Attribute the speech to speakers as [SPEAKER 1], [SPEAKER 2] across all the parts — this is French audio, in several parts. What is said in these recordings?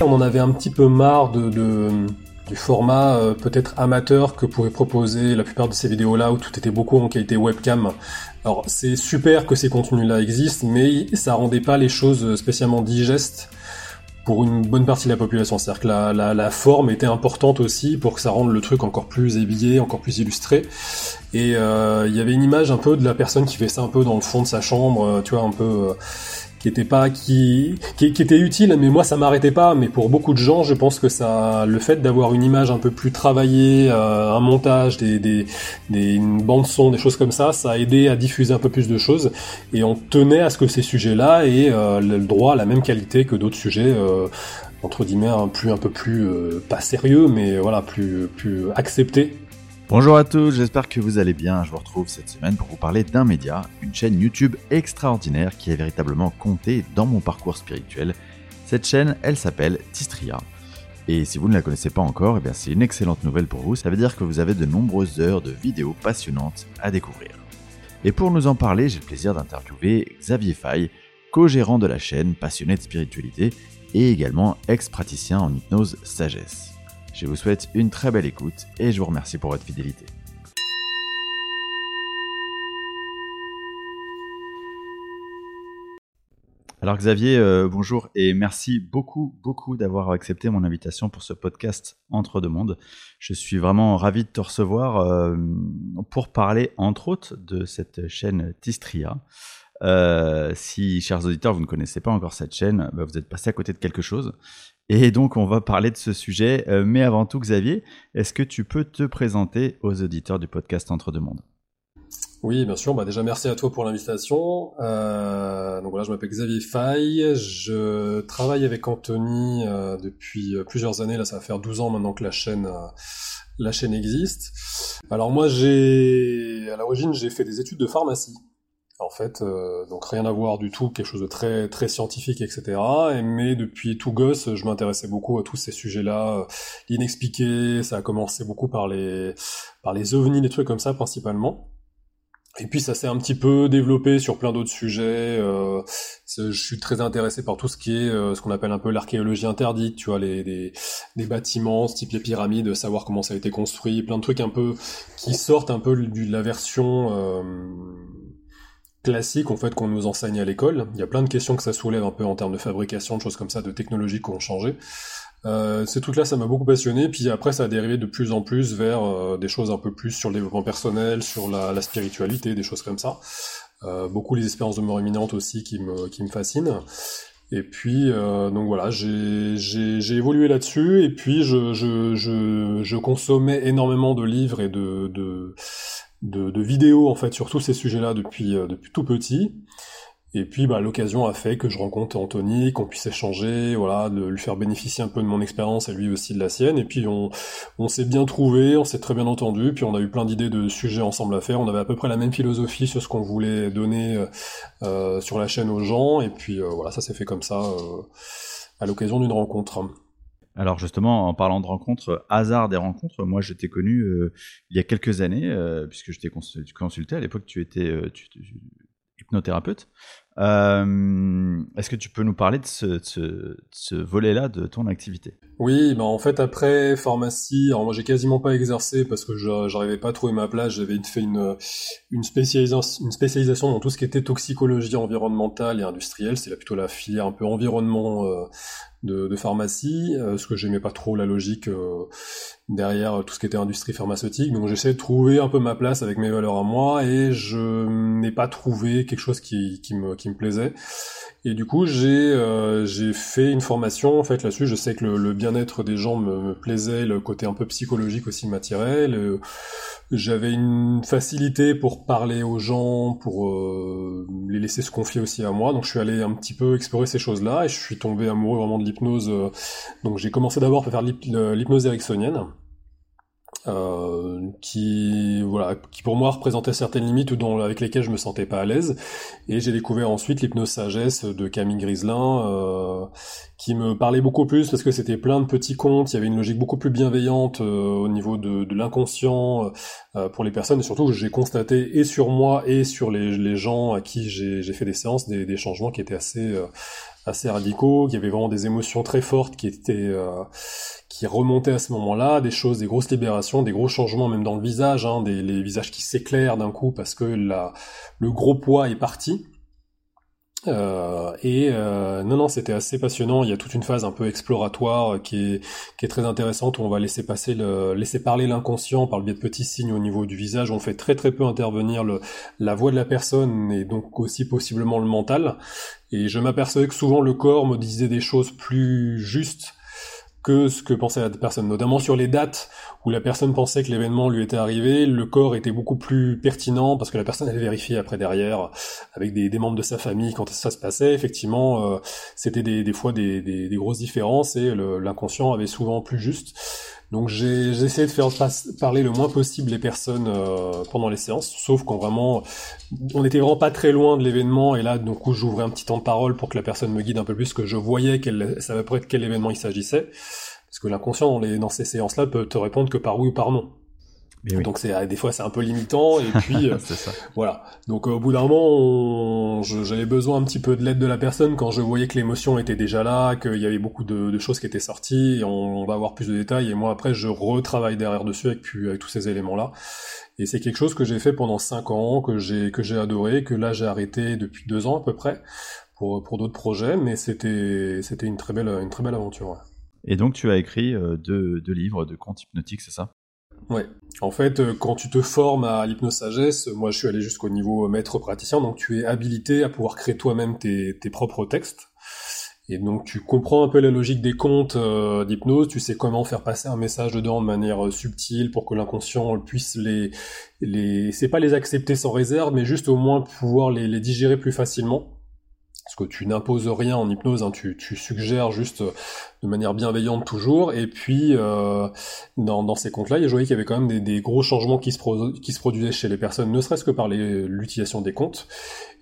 [SPEAKER 1] On en avait un petit peu marre du format euh, peut-être amateur que pourrait proposer la plupart de ces vidéos-là où tout était beaucoup en qualité webcam. Alors c'est super que ces contenus-là existent, mais ça rendait pas les choses spécialement digestes pour une bonne partie de la population. C'est-à-dire que la, forme était importante aussi pour que ça rende le truc encore plus habillé, encore plus illustré. Et euh, il y avait une image un peu de la personne qui fait ça un peu dans le fond de sa chambre, euh, tu vois, un peu qui était pas qui, qui, était utile mais moi ça m'arrêtait pas. Mais pour beaucoup de gens je pense que ça le fait d'avoir une image un peu plus travaillée euh, un montage des, des, des une bande son des choses comme ça ça a aidé à diffuser un peu plus de choses. Et on tenait à ce que ces sujets là aient euh, le droit à la même qualité que d'autres sujets euh, entre guillemets un plus un peu plus pas sérieux mais voilà plus plus acceptés
[SPEAKER 2] Bonjour à tous, j'espère que vous allez bien. Je vous retrouve cette semaine pour vous parler d'un média, une chaîne YouTube extraordinaire qui a véritablement compté dans mon parcours spirituel. Cette chaîne, elle s'appelle Tistria. Et si vous ne la connaissez pas encore, eh bien c'est une excellente nouvelle pour vous. Ça veut dire que vous avez de nombreuses heures de vidéos passionnantes à découvrir. Et pour nous en parler, j'ai le plaisir d'interviewer Xavier Fay, co-gérant de la chaîne, passionné de spiritualité et également ex-praticien en hypnose sagesse. Je vous souhaite une très belle écoute et je vous remercie pour votre fidélité. Alors Xavier, euh, bonjour et merci beaucoup, beaucoup d'avoir accepté mon invitation pour ce podcast Entre deux mondes. Je suis vraiment ravi de te recevoir euh, pour parler entre autres de cette chaîne Tistria. Euh, si, chers auditeurs, vous ne connaissez pas encore cette chaîne, bah, vous êtes passé à côté de quelque chose. Et donc, on va parler de ce sujet. Euh, mais avant tout, Xavier, est-ce que tu peux te présenter aux auditeurs du podcast Entre deux mondes?
[SPEAKER 1] Oui, bien sûr. Bah déjà, merci à toi pour l'invitation. Euh, donc voilà, je m'appelle Xavier Fay. Je travaille avec Anthony euh, depuis plusieurs années. Là, ça va faire 12 ans maintenant que la chaîne, la chaîne existe. Alors moi, j'ai, à l'origine, j'ai fait des études de pharmacie. En fait, euh, donc rien à voir du tout, quelque chose de très très scientifique, etc. mais depuis tout gosse, je m'intéressais beaucoup à tous ces sujets-là, euh, l'inexpliqué. Ça a commencé beaucoup par les par les ovnis, des trucs comme ça principalement. Et puis ça s'est un petit peu développé sur plein d'autres sujets. Euh, je suis très intéressé par tout ce qui est ce qu'on appelle un peu l'archéologie interdite, tu vois, les, des bâtiments, type les pyramides, savoir comment ça a été construit, plein de trucs un peu qui sortent un peu de la version classique en fait qu'on nous enseigne à l'école. Il y a plein de questions que ça soulève un peu en termes de fabrication, de choses comme ça, de technologies qui ont changé. Euh, ces trucs-là, ça m'a beaucoup passionné. Puis après, ça a dérivé de plus en plus vers euh, des choses un peu plus sur le développement personnel, sur la, spiritualité, des choses comme ça. Euh, beaucoup les expériences de mort imminente aussi qui me, qui me fascinent. Et puis, donc voilà, j'ai évolué là-dessus. Et puis, je, je, consommais énormément de livres et de de, vidéos en fait sur tous ces sujets-là depuis, euh, depuis tout petit. Et puis bah, l'occasion a fait que je rencontre Anthony, qu'on puisse échanger, voilà, de lui faire bénéficier un peu de mon expérience et lui aussi de la sienne. Et puis on, on s'est bien trouvé, on s'est très bien entendu, puis on a eu plein d'idées de sujets ensemble à faire. On avait à peu près la même philosophie sur ce qu'on voulait donner euh, euh sur la chaîne aux gens. Et puis voilà, ça s'est fait comme ça à l'occasion d'une rencontre.
[SPEAKER 2] Alors justement, en parlant de rencontres, hasard des rencontres, moi je t'ai connu euh, il y a quelques années, euh, puisque je t'ai consulté. À l'époque, tu étais euh, hypnothérapeute. Est-ce que tu peux nous parler de ce, volet-là de ton activité?
[SPEAKER 1] Oui, bah en fait après pharmacie, alors moi j'ai quasiment pas exercé parce que j'arrivais pas à trouver ma place, j'avais fait une, spécialisation, dans tout ce qui était toxicologie environnementale et industrielle, c'est plutôt la filière un peu environnement de, pharmacie, euh, ce que j'aimais pas trop la logique euh, derrière tout ce qui était industrie pharmaceutique. Donc j'essaie de trouver un peu ma place avec mes valeurs à moi et je n'ai pas trouvé quelque chose qui, me, plaisait. Et du coup, j'ai euh, fait une formation en fait là-dessus. Je sais que le, bien-être des gens me, plaisait, le côté un peu psychologique aussi m'attirait. J'avais une facilité pour parler aux gens, pour euh, les laisser se confier aussi à moi. Donc je suis allé un petit peu explorer ces choses-là et je suis tombé amoureux vraiment de l'hypnose. Donc j'ai commencé d'abord par faire l'hypnose ericksonienne. Euh, qui voilà qui pour moi représentait certaines limites dont, avec lesquelles je me sentais pas à l'aise et j'ai découvert ensuite l'hypnose sagesse de Camille Griselin euh, qui me parlait beaucoup plus parce que c'était plein de petits contes il y avait une logique beaucoup plus bienveillante euh, au niveau de, l'inconscient euh, pour les personnes et surtout j'ai constaté et sur moi et sur les, gens à qui j'ai fait des séances des changements qui étaient assez assez radicaux, qui avaient vraiment des émotions très fortes qui étaient qui remontaient à ce moment-là, des choses, des grosses libérations, des gros changements même dans le visage, hein, des les visages qui s'éclairent d'un coup parce que le gros poids est parti. Euh, et euh, non, non, c'était assez passionnant. Il y a toute une phase un peu exploratoire qui est, qui est très intéressante où on va laisser passer le, laisser parler l'inconscient par le biais de petits signes au niveau du visage. On fait très très peu intervenir le, la voix de la personne et donc aussi possiblement le mental. Et je m'apercevais que souvent le corps me disait des choses plus justes que ce que pensait la personne, notamment sur les dates où la personne pensait que l'événement lui était arrivé, le corps était beaucoup plus pertinent parce que la personne avait vérifié après derrière avec des, membres de sa famille quand ça se passait. Effectivement, euh, c'était des, fois des, grosses différences et l'inconscient avait souvent plus juste. Donc j'ai essayé de faire parler le moins possible les personnes euh, pendant les séances, sauf quand vraiment on était vraiment pas très loin de l'événement et là donc j'ouvrais un petit temps de parole pour que la personne me guide un peu plus, que je voyais qu'elle savait pas de quel événement il s'agissait, parce que l'inconscient dans, dans ces séances-là peut te répondre que par oui ou par non. Donc c'est des fois c'est un peu limitant et puis euh, voilà. Donc au bout d'un moment, j'avais besoin un petit peu de l'aide de la personne quand je voyais que l'émotion était déjà là, qu'il y avait beaucoup de, choses qui étaient sorties. Et on, va avoir plus de détails et moi après je retravaille derrière dessus avec, avec tous ces éléments là. Et c'est quelque chose que j'ai fait pendant cinq ans, que j'ai que j'ai adoré, que là j'ai arrêté depuis deux ans à peu près pour pour d'autres projets, mais c'était c'était une très belle une très belle aventure.
[SPEAKER 2] Et donc tu as écrit euh, deux, deux livres de contes hypnotiques, c'est ça?
[SPEAKER 1] Ouais. En fait, euh, quand tu te formes à l'hypnosagesse, moi je suis allé jusqu'au niveau maître praticien, donc tu es habilité à pouvoir créer toi-même tes, propres textes. Et donc tu comprends un peu la logique des contes euh, d'hypnose, tu sais comment faire passer un message dedans de manière euh, subtile pour que l'inconscient puisse les, les, c'est pas les accepter sans réserve, mais juste au moins pouvoir les, digérer plus facilement parce que tu n'imposes rien en hypnose, hein, tu, suggères juste de manière bienveillante toujours. Et puis euh, dans, dans, ces comptes-là, il y qu'il y avait quand même des, des gros changements qui se, qui se, produisaient chez les personnes, ne serait-ce que par l'utilisation des comptes.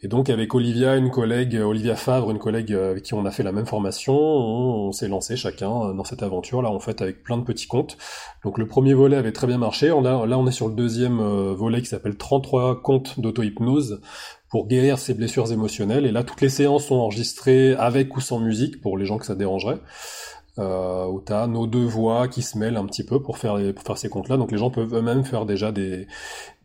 [SPEAKER 1] Et donc avec Olivia, une collègue, Olivia Favre, une collègue avec qui on a fait la même formation, on, s'est lancé chacun dans cette aventure là en fait avec plein de petits comptes. Donc le premier volet avait très bien marché. On a, là on est sur le deuxième euh, volet qui s'appelle 33 comptes d'auto-hypnose pour guérir ses blessures émotionnelles. Et là, toutes les séances sont enregistrées avec ou sans musique pour les gens que ça dérangerait. Euh, où t'as nos deux voix qui se mêlent un petit peu pour faire, pour faire ces comptes-là. Donc les gens peuvent eux-mêmes faire déjà des,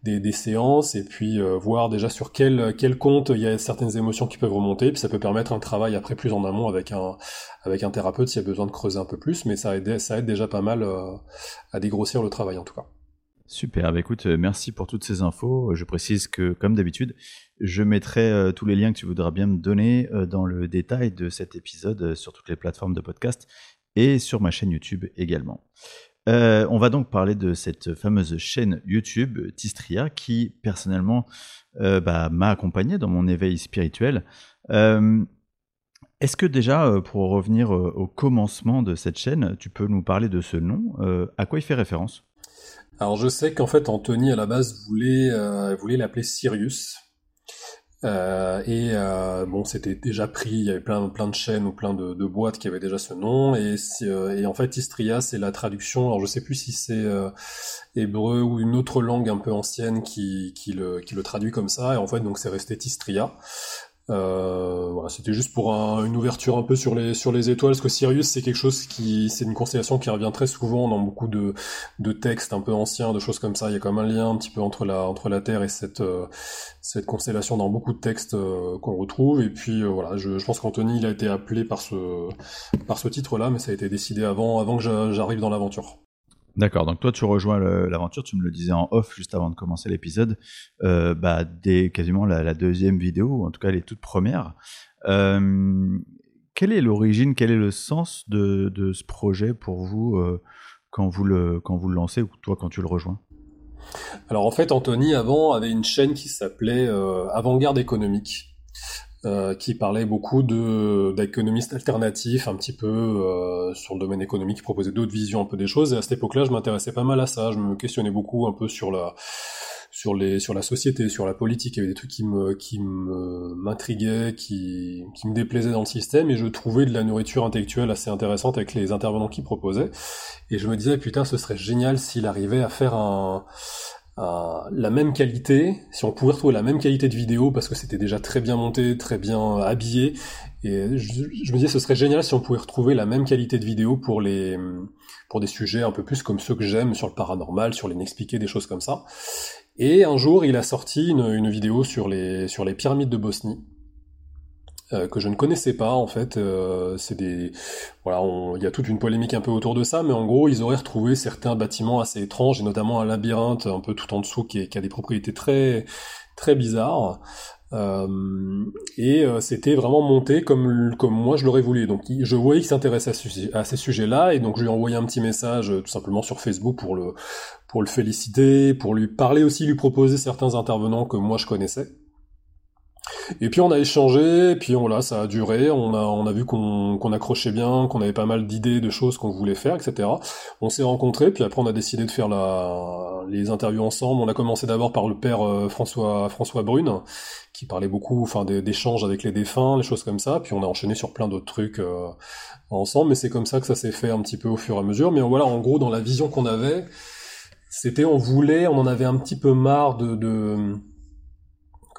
[SPEAKER 1] des, des, séances et puis euh, voir déjà sur quel, quel compte il y a certaines émotions qui peuvent remonter. Puis ça peut permettre un travail après plus en amont avec un, avec un thérapeute s'il y a besoin de creuser un peu plus. Mais ça aide, ça aide déjà pas mal euh, à dégrossir le travail en tout cas.
[SPEAKER 2] Super, bah écoute, euh, merci pour toutes ces infos. Je précise que, comme d'habitude, je mettrai euh, tous les liens que tu voudras bien me donner dans le détail de cet épisode sur toutes les plateformes de podcast et sur ma chaîne YouTube également. on va donc parler de cette fameuse chaîne YouTube, Tistria, qui personnellement bah, m'a accompagné dans mon éveil spirituel. Est-ce que déjà, pour revenir au commencement de cette chaîne, tu peux nous parler de ce nom? À quoi il fait référence?
[SPEAKER 1] Alors je sais qu'en fait Anthony à la base voulait euh, voulait l'appeler Sirius. Euh, et euh, bon, c'était déjà pris. Il y avait plein plein de chaînes ou plein de, boîtes qui avaient déjà ce nom. Et, et en fait, Istria, c'est la traduction. Alors je sais plus si c'est hébreu ou une autre langue un peu ancienne qui, qui le qui le traduit comme ça. Et en fait, donc c'est resté Tistria. Euh, voilà, c'était juste pour une ouverture un peu sur les sur les étoiles, parce que Sirius c'est quelque chose qui c'est une constellation qui revient très souvent dans beaucoup de de textes un peu anciens, de choses comme ça. Il y a quand même un lien un petit peu entre la entre la Terre et cette euh, cette constellation dans beaucoup de textes euh, qu'on retrouve. Et puis voilà, je, je pense qu'Anthony il a été appelé par ce par ce titre-là, mais ça a été décidé avant avant que j'arrive dans l'aventure.
[SPEAKER 2] D'accord, donc toi tu rejoins l'aventure, tu me le disais en off juste avant de commencer l'épisode, euh, bah, dès quasiment la, deuxième vidéo, ou en tout cas les toutes premières. Euh, quelle est l'origine, quel est le sens de, ce projet pour vous euh, quand, vous le, quand vous le lancez ou toi quand tu le rejoins?
[SPEAKER 1] Alors en fait Anthony avant avait une chaîne qui s'appelait Avant-Garde économique. Euh, qui parlait beaucoup d'économistes alternatifs, un petit peu euh, sur le domaine économique, qui proposaient d'autres visions un peu des choses. Et à cette époque-là, je m'intéressais pas mal à ça. Je me questionnais beaucoup un peu sur la sur les sur la société, sur la politique. Il y avait des trucs qui me qui me m'intriguaient, qui qui me déplaisaient dans le système, et je trouvais de la nourriture intellectuelle assez intéressante avec les intervenants qui proposaient. Et je me disais putain, ce serait génial s'il arrivait à faire un la même qualité, si on pouvait retrouver la même qualité de vidéo, parce que c'était déjà très bien monté, très bien habillé, et je, me disais ce serait génial si on pouvait retrouver la même qualité de vidéo pour les pour des sujets un peu plus comme ceux que j'aime sur le paranormal, sur l'inexpliqué, des choses comme ça. Et un jour, il a sorti une, une vidéo sur les sur les pyramides de Bosnie euh, que je ne connaissais pas en fait. Euh, c'est des voilà, il y a toute une polémique un peu autour de ça, mais en gros, ils auraient retrouvé certains bâtiments assez étranges et notamment un labyrinthe un peu tout en dessous qui, qui a des propriétés très très bizarres. Euh, et euh, c'était vraiment monté comme comme moi je l'aurais voulu. Donc je voyais qu'il s'intéressait à, à, ces sujets-là et donc je lui ai envoyé un petit message tout simplement sur Facebook pour le pour le féliciter, pour lui parler aussi, lui proposer certains intervenants que moi je connaissais. Et puis on a échangé, et puis voilà, ça a duré, on a, on a vu qu'on accrochait bien, qu'on avait pas mal d'idées, de choses qu'on voulait faire, etc. On s'est rencontrés, puis après on a décidé de faire la, les interviews ensemble. On a commencé d'abord par le père euh, François, François Brune, qui parlait beaucoup, enfin d'échanges avec les défunts, les choses comme ça, puis on a enchaîné sur plein d'autres trucs euh, ensemble, mais c'est comme ça que ça s'est fait un petit peu au fur et à mesure. Mais voilà, en gros, dans la vision qu'on avait, c'était on voulait, on en avait un petit peu marre de, de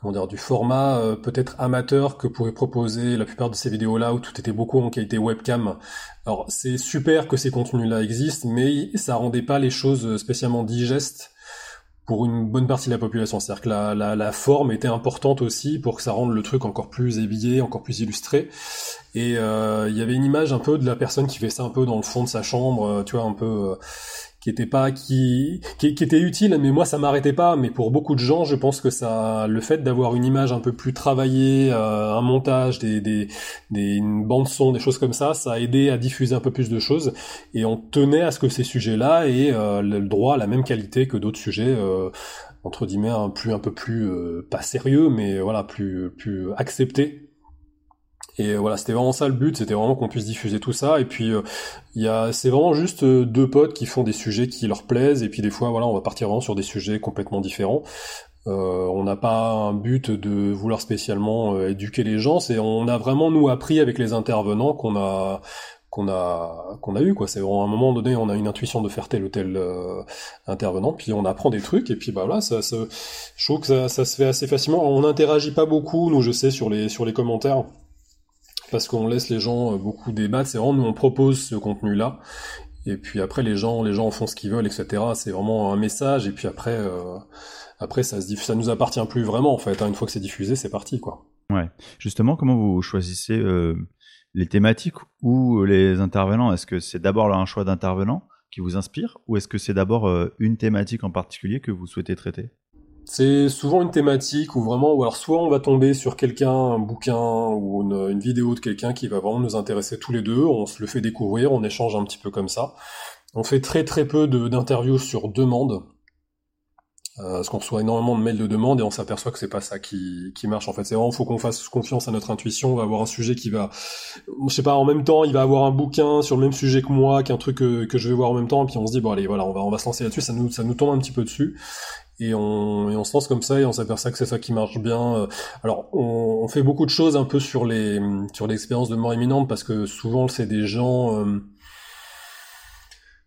[SPEAKER 1] comment dire, du format euh, peut-être amateur que pourrait proposer la plupart de ces vidéos-là où tout était beaucoup en qualité webcam. Alors c'est super que ces contenus-là existent, mais ça rendait pas les choses spécialement digestes pour une bonne partie de la population. C'est-à-dire que la, forme était importante aussi pour que ça rende le truc encore plus habillé, encore plus illustré. Et euh, il y avait une image un peu de la personne qui fait ça un peu dans le fond de sa chambre, euh, tu vois, un peu qui était pas qui, qui, était utile mais moi ça m'arrêtait pas. Mais pour beaucoup de gens je pense que ça le fait d'avoir une image un peu plus travaillée euh, un montage des, des, des une bande son des choses comme ça ça a aidé à diffuser un peu plus de choses. Et on tenait à ce que ces sujets là aient euh, le droit à la même qualité que d'autres sujets euh, entre guillemets un plus un peu plus pas sérieux mais voilà plus plus acceptés et voilà, c'était vraiment ça le but, c'était vraiment qu'on puisse diffuser tout ça. Et puis, euh, il a, c'est vraiment juste euh, deux potes qui font des sujets qui leur plaisent. Et puis des fois, voilà, on va partir vraiment sur des sujets complètement différents. Euh, on n'a pas un but de vouloir spécialement éduquer les gens. C'est, on a vraiment nous appris avec les intervenants qu'on a qu'on a qu'on a eu quoi c'est à un moment donné on a une intuition de faire tel ou tel intervenant puis on apprend des trucs et puis bah voilà ça, ça je trouve que ça, ça se fait assez facilement on n'interagit pas beaucoup nous je sais sur les sur les commentaires parce qu'on laisse les gens euh, beaucoup débattre. C'est vraiment nous on propose ce contenu-là. Et puis après les gens, les gens font ce qu'ils veulent, etc. C'est vraiment un message. Et puis après, euh, après ça se ça nous appartient plus vraiment en fait. Hein. Une fois que c'est diffusé, c'est parti quoi.
[SPEAKER 2] Ouais. Justement, comment vous choisissez euh, les thématiques ou les intervenants? Est-ce que c'est d'abord un choix d'intervenant qui vous inspire, ou est-ce que c'est d'abord une thématique en particulier que vous souhaitez traiter?
[SPEAKER 1] C'est souvent une thématique où vraiment, alors soit on va tomber sur quelqu'un, un bouquin ou une, vidéo de quelqu'un qui va vraiment nous intéresser tous les deux, on se le fait découvrir, on échange un petit peu comme ça. On fait très très peu d'interviews sur demande, euh, parce qu'on reçoit énormément de mails de demande et on s'aperçoit que c'est pas ça qui, marche en fait. C'est vraiment faut qu'on fasse confiance à notre intuition, on va avoir un sujet qui va, je sais pas, en même temps, il va avoir un bouquin sur le même sujet que moi, qu'un truc que, je vais voir en même temps, et puis on se dit bon allez voilà, on va on va se lancer là-dessus, ça nous ça nous tombe un petit peu dessus et on, et on se lance comme ça et on s'aperçoit que c'est ça qui marche bien. Euh, alors on, on, fait beaucoup de choses un peu sur les sur l'expérience de mort imminente parce que souvent c'est des gens euh,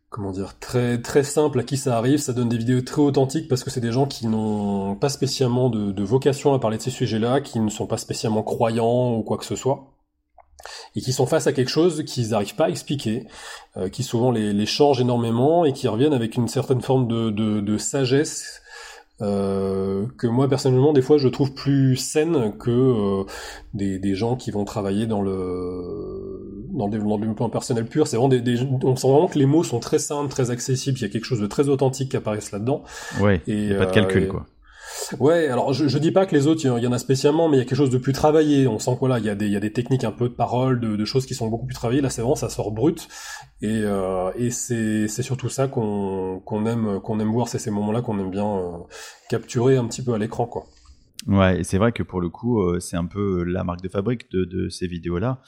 [SPEAKER 1] comment dire très très simples à qui ça arrive. Ça donne des vidéos très authentiques parce que c'est des gens qui n'ont pas spécialement de, de vocation à parler de ces sujets-là, qui ne sont pas spécialement croyants ou quoi que ce soit et qui sont face à quelque chose qu'ils n'arrivent pas à expliquer, euh, qui souvent les, les changent énormément et qui reviennent avec une certaine forme de, de, de sagesse euh, que moi personnellement des fois je trouve plus saine que euh, des, des, gens qui vont travailler dans le dans le développement personnel pur. C'est vraiment des, des, on sent vraiment que les mots sont très simples, très accessibles. Il y a quelque chose de très authentique qui apparaît là-dedans.
[SPEAKER 2] Ouais. Et pas de calcul quoi.
[SPEAKER 1] Ouais, alors je, je dis pas que les autres, il y en a spécialement, mais il y a quelque chose de plus travaillé. On sent que voilà, il y a des, techniques un peu de parole, de, choses qui sont beaucoup plus travaillées. Là, c'est vraiment, ça sort brut. Et, euh, c'est, surtout ça qu'on, aime, qu'on aime voir. C'est ces moments-là qu'on aime bien euh, capturer un petit peu à l'écran, quoi.
[SPEAKER 2] Ouais, et c'est vrai que pour le coup, euh, c'est un peu la marque de fabrique de, ces vidéos-là.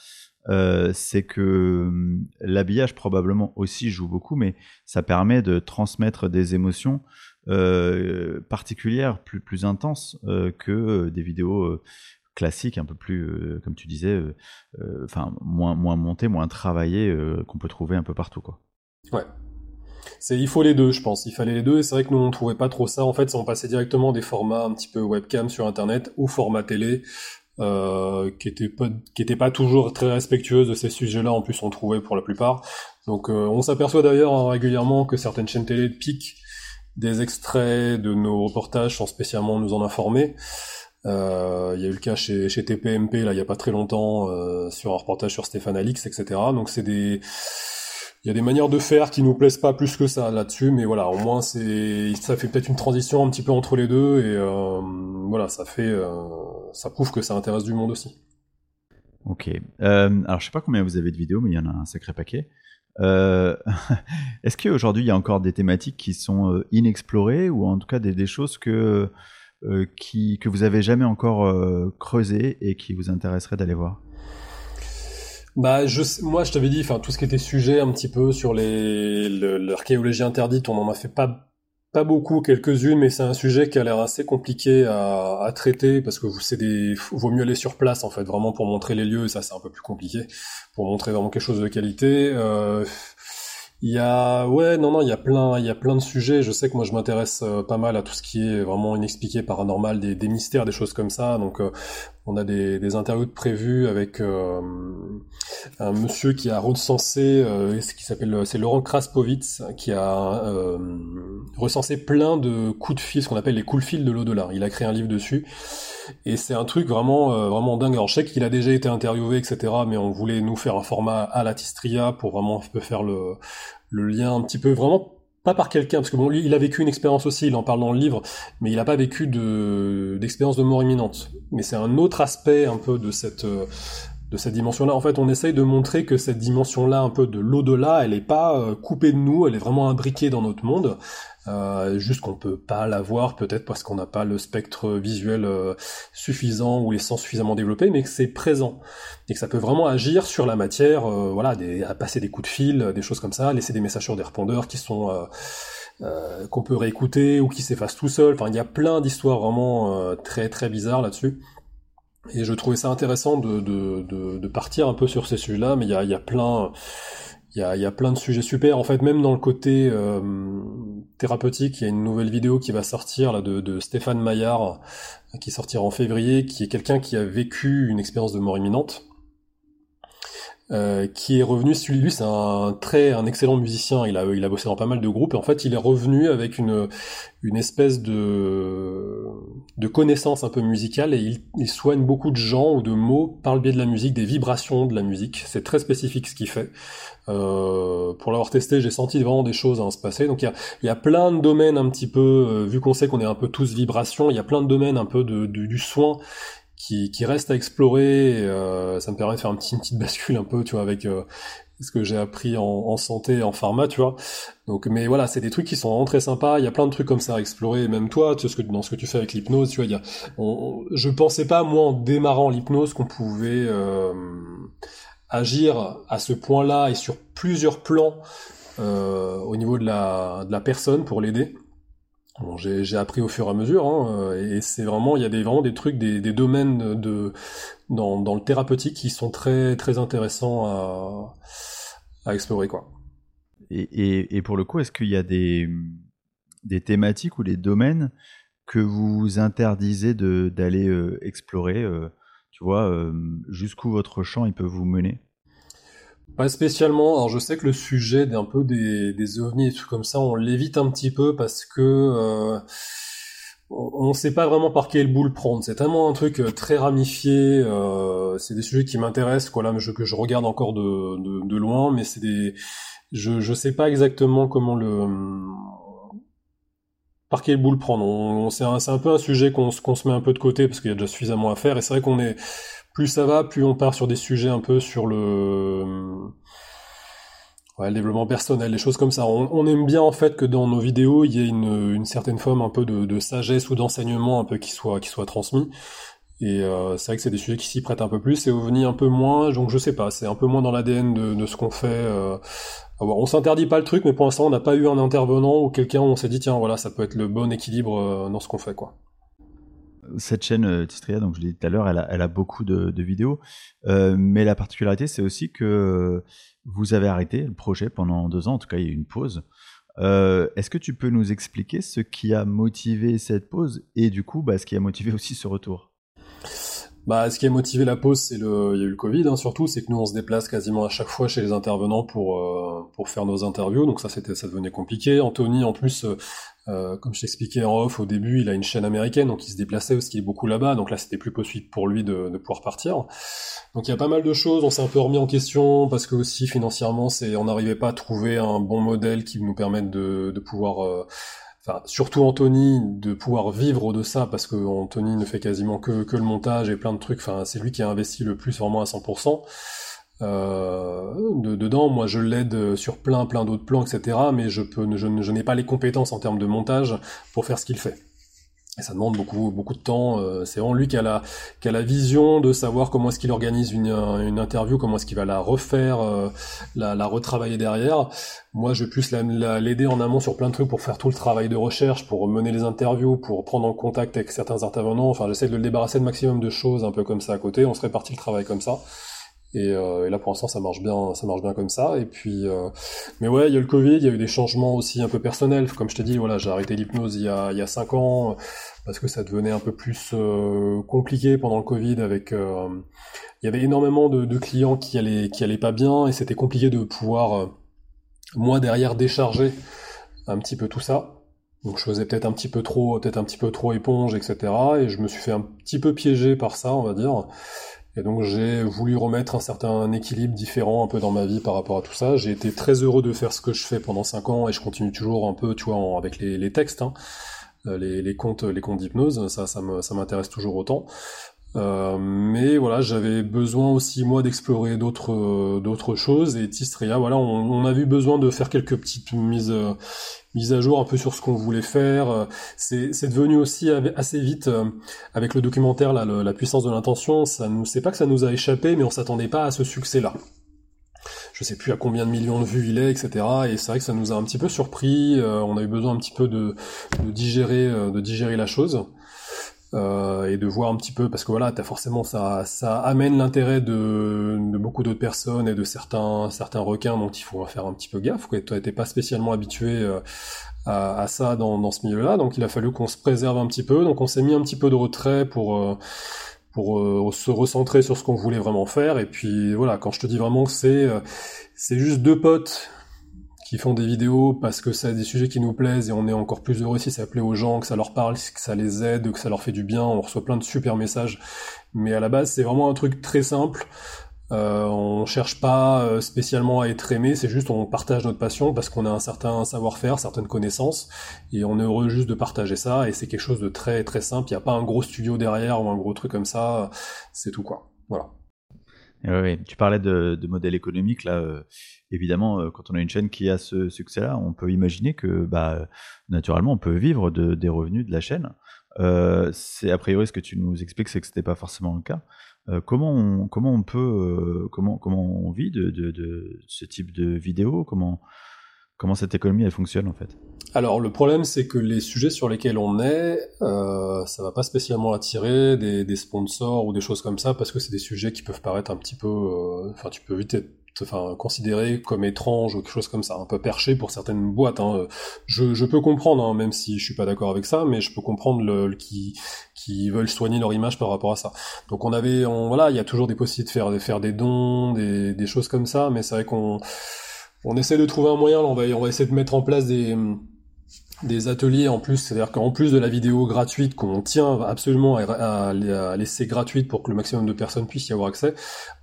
[SPEAKER 2] C'est que hum, l'habillage probablement aussi joue beaucoup, mais ça permet de transmettre des émotions particulière, plus, plus intense euh, que euh, des vidéos classiques, un peu plus, comme tu disais, enfin moins, moins montées, moins travaillées, qu'on peut trouver un peu partout. Quoi.
[SPEAKER 1] Ouais. c'est il faut les deux, je pense. Il fallait les deux et c'est vrai que nous on trouvait pas trop ça. En fait, on passait directement des formats un petit peu webcam sur internet au format télé. Euh, qui était pas pas toujours très respectueuse de ces sujets-là en plus on trouvait pour la plupart donc euh, on s'aperçoit d'ailleurs hein, régulièrement que certaines chaînes télé piquent des extraits de nos reportages sans spécialement nous en informer euh, il y a eu le cas chez, chez TPMP là il y a pas très longtemps euh, sur un reportage sur Stéphane Alix etc donc c'est des il y a des manières de faire qui nous plaisent pas plus que ça là-dessus, mais voilà, au moins c'est, ça fait peut-être une transition un petit peu entre les deux et euh, voilà, ça fait, ça prouve que ça intéresse du monde aussi.
[SPEAKER 2] Ok. Alors je sais pas combien vous avez de vidéos, mais il y en a un sacré paquet. Euh, Est-ce qu'aujourd'hui il y a encore des thématiques qui sont euh, inexplorées ou en tout cas des, choses que euh, qui, que vous avez jamais encore euh, creusées et qui vous intéresseraient d'aller voir?
[SPEAKER 1] Bah, je, moi, je t'avais dit, enfin, tout ce qui était sujet un petit peu sur l'archéologie interdite, on en a fait pas, pas beaucoup, quelques-unes, mais c'est un sujet qui a l'air assez compliqué à, traiter parce que c'est des, vaut mieux aller sur place, en fait, vraiment pour montrer les lieux, ça c'est un peu plus compliqué, pour montrer vraiment quelque chose de qualité. Euh, il y a ouais non non il y a plein il y a plein de sujets. Je sais que moi je m'intéresse euh, pas mal à tout ce qui est vraiment inexpliqué, paranormal, des, des mystères, des choses comme ça. Donc euh, on a des, des interviews prévues avec euh, un monsieur qui a recensé ce qui s'appelle c'est Laurent Kraspovitz qui a recensé plein de coups de fil, ce qu'on appelle les coups de fil de l'au-delà. Il a créé un livre dessus et c'est un truc vraiment vraiment dingue. Alors je sais qu'il a déjà été interviewé etc. Mais on voulait nous faire un format à la Tistria pour vraiment faire le lien un petit peu vraiment pas par quelqu'un parce que bon lui il a vécu une expérience aussi il en parle dans le livre mais il n'a pas vécu de d'expérience de mort imminente mais c'est un autre aspect un peu de cette de cette dimension-là. En fait, on essaye de montrer que cette dimension-là, un peu de l'au-delà, elle est pas euh, coupée de nous, elle est vraiment imbriquée dans notre monde. Euh, juste qu'on peut pas la voir, peut-être parce qu'on n'a pas le spectre visuel euh, suffisant ou les sens suffisamment développés, mais que c'est présent et que ça peut vraiment agir sur la matière. Euh, voilà, à passer des coups de fil, des choses comme ça, laisser des messages sur des répondeurs qui sont qu'on peut réécouter ou qui s'effacent tout seul. Enfin, il y a plein d'histoires vraiment très très bizarres là-dessus. Et je trouvais ça intéressant de partir un peu sur ces sujets-là, mais il y a, y a plein... Il y, a, y a, plein de sujets super. En fait, même dans le côté euh, thérapeutique, il y a une nouvelle vidéo qui va sortir là de, de Stéphane Maillard, qui sortira en février, qui est quelqu'un qui a vécu une expérience de mort imminente euh, qui est revenu. Lui, c'est un très un excellent musicien. Il a il a bossé dans pas mal de groupes et en fait, il est revenu avec une une espèce de de connaissance un peu musicale et il, il soigne beaucoup de gens ou de mots par le biais de la musique, des vibrations de la musique. C'est très spécifique ce qu'il fait. Euh, pour l'avoir testé, j'ai senti vraiment des choses à se passer. Donc il y a, y a plein de domaines un petit peu, euh, vu qu'on sait qu'on est un peu tous vibrations, il y a plein de domaines un peu de, de du soin qui, reste à explorer. Euh, ça me permet de faire une petite bascule un peu, tu vois, avec euh, ce que j'ai appris en, en, santé, en pharma, tu vois. Donc, mais voilà, c'est des trucs qui sont vraiment très sympas. Il y a plein de trucs comme ça à explorer. même toi, dans ce que tu fais avec l'hypnose, tu vois, il y a, je pensais pas moi en démarrant l'hypnose qu'on pouvait euh, agir à ce point-là et sur plusieurs plans au niveau de la personne pour l'aider. J'ai appris au fur et à mesure, hein, et c'est vraiment, il y a des, vraiment des trucs, des, domaines de, dans, le thérapeutique qui sont très, très intéressants à, explorer, quoi.
[SPEAKER 2] Et, et, pour le coup, est-ce qu'il y a des, des thématiques ou des domaines que vous interdisez d'aller euh, explorer, euh, tu vois, euh, jusqu'où votre champ il peut vous mener?
[SPEAKER 1] Pas spécialement. Alors je sais que le sujet d'un peu des, des ovnis et tout comme ça, on l'évite un petit peu parce que euh, on ne sait pas vraiment par quel bout le prendre. C'est tellement un truc euh, très ramifié. Euh, c'est des sujets qui m'intéressent, quoi, là, je, que je regarde encore de, loin, mais c'est des, je je sais pas exactement comment le par quel bout le prendre. On, c'est un, peu un sujet qu'on qu'on se met un peu de côté parce qu'il y a déjà suffisamment à faire. Et c'est vrai qu'on est plus ça va, plus on part sur des sujets un peu sur le, ouais, le développement personnel, des choses comme ça. On, aime bien en fait que dans nos vidéos, il y ait une, certaine forme un peu de, sagesse ou d'enseignement un peu qui soit, qui soit transmis. Et euh, c'est vrai que c'est des sujets qui s'y prêtent un peu plus et OVNI un peu moins, donc je sais pas, c'est un peu moins dans l'ADN de, de, ce qu'on fait. Euh, on s'interdit pas le truc, mais pour l'instant on n'a pas eu un intervenant ou quelqu'un où on s'est dit tiens voilà ça peut être le bon équilibre euh, dans ce qu'on fait quoi
[SPEAKER 2] cette chaîne euh, Tistria, donc je l'ai dit tout à l'heure, elle a, beaucoup de, vidéos, euh, mais la particularité, c'est aussi que vous avez arrêté le projet pendant deux ans, en tout cas il y a eu une pause. Est-ce que tu peux nous expliquer ce qui a motivé cette pause et du coup, bah, ce qui a motivé aussi ce retour?
[SPEAKER 1] Bah, ce qui a motivé la pause, c'est le, il y a eu le Covid, hein, surtout, c'est que nous on se déplace quasiment à chaque fois chez les intervenants pour euh, pour faire nos interviews, donc ça c'était, ça devenait compliqué. Anthony, en plus, euh, euh, comme je t'expliquais en off au début, il a une chaîne américaine, donc il se déplaçait aussi beaucoup là-bas, donc là c'était plus possible pour lui de, de pouvoir partir. Donc il y a pas mal de choses, on s'est un peu remis en question parce que aussi financièrement, c'est, on n'arrivait pas à trouver un bon modèle qui nous permette de, de pouvoir surtout Anthony, de pouvoir vivre de ça, parce que Anthony ne fait quasiment que, le montage et plein de trucs, enfin, c'est lui qui a investi le plus vraiment à 100%. Euh, de, dedans, moi je l'aide sur plein plein d'autres plans, etc. Mais je peux, je n'ai pas les compétences en termes de montage pour faire ce qu'il fait. Et ça demande beaucoup beaucoup de temps. Euh, c'est vraiment lui qui a la qui a la vision de savoir comment est-ce qu'il organise une, une interview, comment est-ce qu'il va la refaire, euh, la, la retravailler derrière. Moi, je vais plus l'aider en amont sur plein de trucs pour faire tout le travail de recherche, pour mener les interviews, pour prendre en contact avec certains intervenants. Enfin, j'essaie de le débarrasser de maximum de choses un peu comme ça à côté. On se répartit le travail comme ça. Et, euh, et, là pour l'instant ça marche bien, ça marche bien comme ça. Et puis, euh, mais ouais, il y a le Covid, il y a eu des changements aussi un peu personnels. Comme je t'ai dit, voilà, j'ai arrêté l'hypnose il y a il y a cinq ans parce que ça devenait un peu plus euh, compliqué pendant le Covid. Avec, euh, il y avait énormément de, clients qui allaient qui allaient pas bien et c'était compliqué de pouvoir euh, moi derrière décharger un petit peu tout ça. Donc je faisais peut-être un petit peu trop, peut-être un petit peu trop éponge, etc. Et je me suis fait un petit peu piéger par ça, on va dire. Et donc j'ai voulu remettre un certain équilibre différent un peu dans ma vie par rapport à tout ça. J'ai été très heureux de faire ce que je fais pendant 5 ans et je continue toujours un peu, tu vois, avec les, textes, hein. Euh, les, les, comptes, les comptes d'hypnose, ça, ça m'intéresse toujours autant. Euh, mais voilà, j'avais besoin aussi moi d'explorer d'autres d'autres choses et Tistria, voilà, on, on, a eu besoin de faire quelques petites mises mise à jour un peu sur ce qu'on voulait faire. C'est, devenu aussi assez vite euh, avec le documentaire là, la puissance de l'intention. Ça nous, c'est pas que ça nous a échappé, mais on s'attendait pas à ce succès-là. Je sais plus à combien de millions de vues il est, etc. Et c'est vrai que ça nous a un petit peu surpris. Euh, on a eu besoin un petit peu de, de digérer, euh, de digérer la chose. Euh, et de voir un petit peu parce que voilà as forcément ça ça amène l'intérêt de, de beaucoup d'autres personnes et de certains certains requins donc il faut faire un petit peu gaffe quoi. Toi t'es pas spécialement habitué euh, à, à, ça dans, dans ce milieu là donc il a fallu qu'on se préserve un petit peu. Donc on s'est mis un petit peu de retrait pour euh, pour se recentrer sur ce qu'on voulait vraiment faire. Et puis voilà quand je te dis vraiment que c'est c'est juste deux potes qui font des vidéos parce que c'est des sujets qui nous plaisent et on est encore plus heureux si ça plaît aux gens, que ça leur parle, que ça les aide, que ça leur fait du bien. On reçoit plein de super messages. Mais à la base, c'est vraiment un truc très simple. Euh, on cherche pas euh, spécialement à être aimé, c'est juste on partage notre passion parce qu'on a un certain savoir-faire, certaines connaissances, et on est heureux juste de partager ça, et c'est quelque chose de très très simple, il n'y a pas un gros studio derrière ou un gros truc comme ça, c'est tout quoi. Voilà.
[SPEAKER 2] Oui, tu parlais de, de modèle économique là. Euh, évidemment, euh, quand on a une chaîne qui a ce succès-là, on peut imaginer que, bah, naturellement, on peut vivre de, des revenus de la chaîne. Euh, c'est a priori ce que tu nous expliques, c'est que c'était pas forcément le cas. Euh, comment on, comment on peut, comment comment on vit de, ce type de vidéo? Comment comment cette économie elle fonctionne en fait?
[SPEAKER 1] Alors le problème c'est que les sujets sur lesquels on est, euh, ça va pas spécialement attirer des, sponsors ou des choses comme ça parce que c'est des sujets qui peuvent paraître un petit peu, enfin tu peux vite être enfin considéré comme étrange ou quelque chose comme ça, un peu perché pour certaines boîtes. Hein. Je, je, peux comprendre, hein, même si je suis pas d'accord avec ça, mais je peux comprendre le, qui qui veulent soigner leur image par rapport à ça. Donc on avait, on, voilà, il y a toujours des possibilités de faire, de faire des dons, des, des choses comme ça, mais c'est vrai qu'on on essaie de trouver un moyen. on va on va essayer de mettre en place des des ateliers en plus, c'est-à-dire qu'en plus de la vidéo gratuite qu'on tient absolument à, laisser gratuite pour que le maximum de personnes puissent y avoir accès,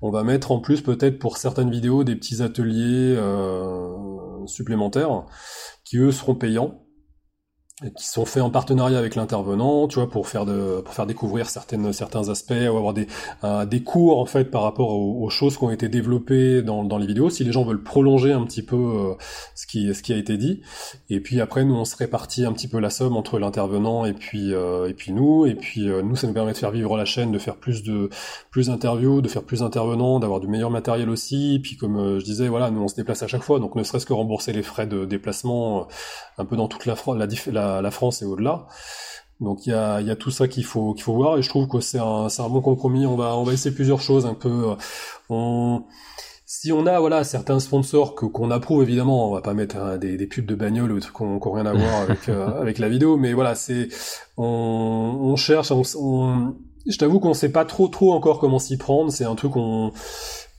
[SPEAKER 1] on va mettre en plus peut-être pour certaines vidéos des petits ateliers euh, supplémentaires qui eux seront payants qui sont faits en partenariat avec l'intervenant, tu vois, pour faire de, pour faire découvrir certaines, certains aspects, ou avoir des, euh, des cours en fait par rapport aux, choses qui ont été développées dans, dans les vidéos. Si les gens veulent prolonger un petit peu euh, ce qui, ce qui a été dit, et puis après nous on se répartit un petit peu la somme entre l'intervenant et puis, euh, et puis nous, et puis nous ça nous permet de faire vivre la chaîne, de faire plus de, plus d'interviews, de faire plus d'intervenants, d'avoir du meilleur matériel aussi. Puis comme je disais, voilà, nous on se déplace à chaque fois, donc ne serait-ce que rembourser les frais de déplacement un peu dans toute la, la la, France et au-delà. Donc il y a, y a, tout ça qu'il faut qu'il faut voir et je trouve que c'est un, un bon compromis. On va on va essayer plusieurs choses un peu. Euh, on si on a voilà certains sponsors que qu'on approuve évidemment, on va pas mettre hein, des, des, pubs de bagnole ou des trucs qui n'ont rien à voir avec avec la vidéo, mais voilà, c'est on, on cherche, on, on je t'avoue qu'on sait pas trop trop encore comment s'y prendre. C'est un truc qu'on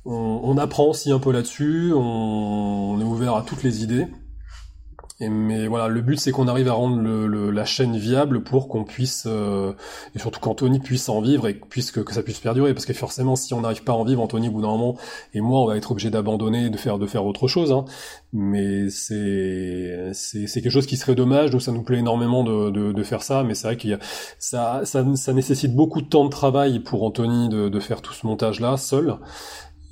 [SPEAKER 1] on, on, apprend aussi un peu là-dessus. On, on, est ouvert à toutes les idées. Mais voilà, le but c'est qu'on arrive à rendre la chaîne viable pour qu'on puisse, euh, et surtout qu'Anthony puisse en vivre et puisque que ça puisse perdurer. Parce que forcément, si on n'arrive pas à en vivre, Anthony, au bout d'un moment, et moi, on va être obligé d'abandonner, de faire de faire autre chose. Hein. Mais c'est quelque chose qui serait dommage. Donc ça nous plaît énormément de, de, de faire ça. Mais c'est vrai qu'il y a ça, ça ça nécessite beaucoup de temps de travail pour Anthony de, de faire tout ce montage là seul.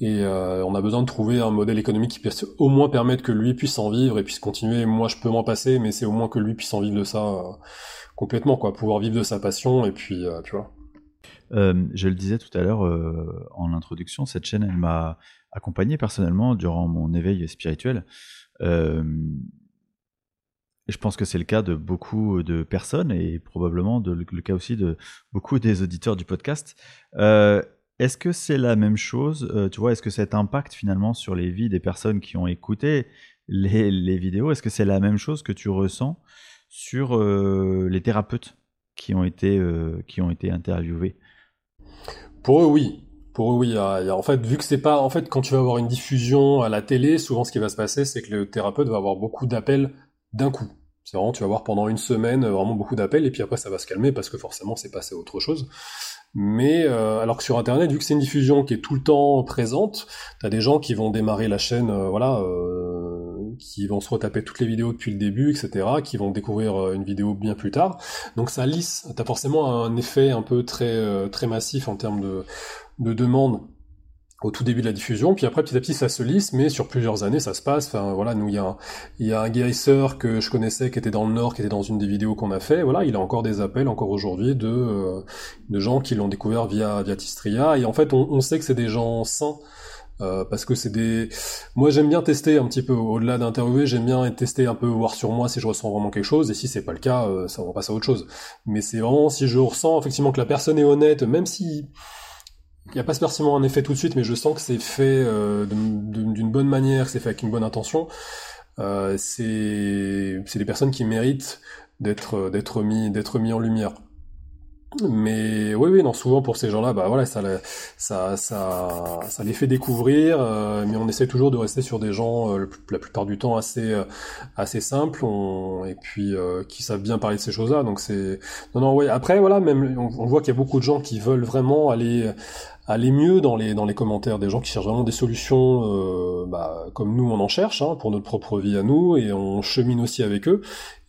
[SPEAKER 1] Et euh, on a besoin de trouver un modèle économique qui puisse au moins permettre que lui puisse en vivre et puisse continuer. Moi, je peux m'en passer, mais c'est au moins que lui puisse en vivre de ça euh, complètement, quoi. Pouvoir vivre de sa passion et puis, euh, tu vois.
[SPEAKER 2] Je le disais tout à l'heure en introduction, cette chaîne, elle m'a accompagné personnellement durant mon éveil spirituel. Je pense que c'est le cas de beaucoup de personnes et probablement le cas aussi de beaucoup des auditeurs du podcast. Est-ce que c'est la même chose euh, Tu vois, est-ce que cet impact finalement sur les vies des personnes qui ont écouté les, vidéos, est-ce que c'est la même chose que tu ressens sur euh, les thérapeutes qui ont été, euh, interviewés?
[SPEAKER 1] Pour eux, oui. Pour eux, oui. En fait, vu que c'est pas, en fait, quand tu vas avoir une diffusion à la télé, souvent ce qui va se passer, c'est que le thérapeute va avoir beaucoup d'appels d'un coup. C'est vraiment, tu vas voir pendant une semaine vraiment beaucoup d'appels, et puis après ça va se calmer parce que forcément c'est passé à autre chose. Mais euh, alors que sur Internet, vu que c'est une diffusion qui est tout le temps présente, t'as des gens qui vont démarrer la chaîne, euh, voilà, euh, qui vont se retaper toutes les vidéos depuis le début, etc., qui vont découvrir une vidéo bien plus tard. Donc ça lisse. T'as forcément un effet un peu très très massif en termes de de demande au tout début de la diffusion, puis après petit à petit ça se lisse, mais sur plusieurs années ça se passe. Enfin voilà, nous il y a un, il y a un guérisseur que je connaissais qui était dans le Nord, qui était dans une des vidéos qu'on a fait. Voilà, il a encore des appels encore aujourd'hui de euh, de gens qui l'ont découvert via via Tistria, et en fait on, on sait que c'est des gens sains. Euh, parce que c'est des. Moi, j'aime bien tester un petit peu au-delà d'interviewer. J'aime bien tester un peu, voir sur moi si je ressens vraiment quelque chose. Et si c'est pas le cas, euh, ça va passer à autre chose. Mais c'est vraiment si je ressens effectivement que la personne est honnête, même si n'y a pas forcément un effet tout de suite, mais je sens que c'est fait euh, d'une bonne manière, c'est fait avec une bonne intention. Euh, c'est des personnes qui méritent d'être d'être mis d'être mis en lumière. Mais oui, oui, non, souvent pour ces gens-là, bah voilà, ça, ça, ça, ça les fait découvrir, euh, mais on essaie toujours de rester sur des gens, euh, la plupart du temps assez, euh, assez simples, on, et puis euh, qui savent bien parler de ces choses-là. Donc c'est, non, non, oui. Après, voilà, même on, on voit qu'il y a beaucoup de gens qui veulent vraiment aller, aller mieux dans les dans les commentaires, des gens qui cherchent vraiment des solutions, bah, comme nous on en cherche, hein, pour notre propre vie à nous, et on chemine aussi avec eux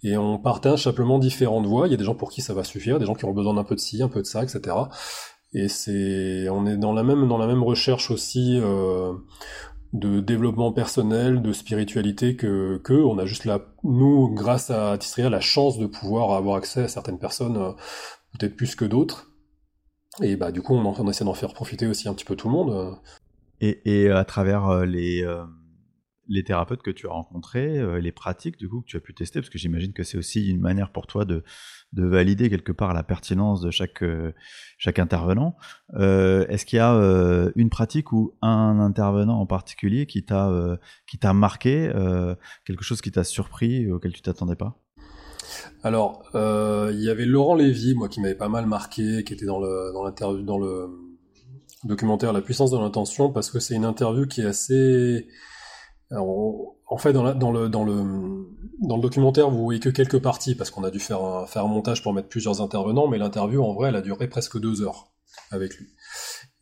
[SPEAKER 1] et on partage simplement différentes voies. Il y a des gens pour qui ça va suffire, des gens qui ont besoin d'un peu de ci, un peu de ça, etc. Et c'est, on est dans la même dans la même recherche aussi euh, de développement personnel, de spiritualité que que on a juste là, nous, grâce à Tistria, la chance de pouvoir avoir accès à certaines personnes, euh, peut-être plus que d'autres. Et bah du coup, on, on essaie d'en faire profiter aussi un petit peu tout le monde.
[SPEAKER 2] Et, et à travers euh, les euh les thérapeutes que tu as rencontrés, euh, les pratiques du coup que tu as pu tester, parce que j'imagine que c'est aussi une manière pour toi de, de valider quelque part la pertinence de chaque, euh, chaque intervenant. Euh, Est-ce qu'il y a euh, une pratique ou un intervenant en particulier qui t'a euh, qui t'a marqué, quelque chose qui t'a surpris auquel tu t'attendais pas?
[SPEAKER 1] Alors, il y avait Laurent Lévy, moi qui m'avait pas mal marqué, qui était dans le dans l'interview dans le documentaire La puissance de l'intention, parce que c'est une interview qui est assez en fait, dans, la, dans, le, dans, le, dans le documentaire, vous voyez que quelques parties, parce qu'on a dû faire un, faire montage pour mettre plusieurs intervenants, mais l'interview, en vrai, elle a duré presque deux heures avec lui.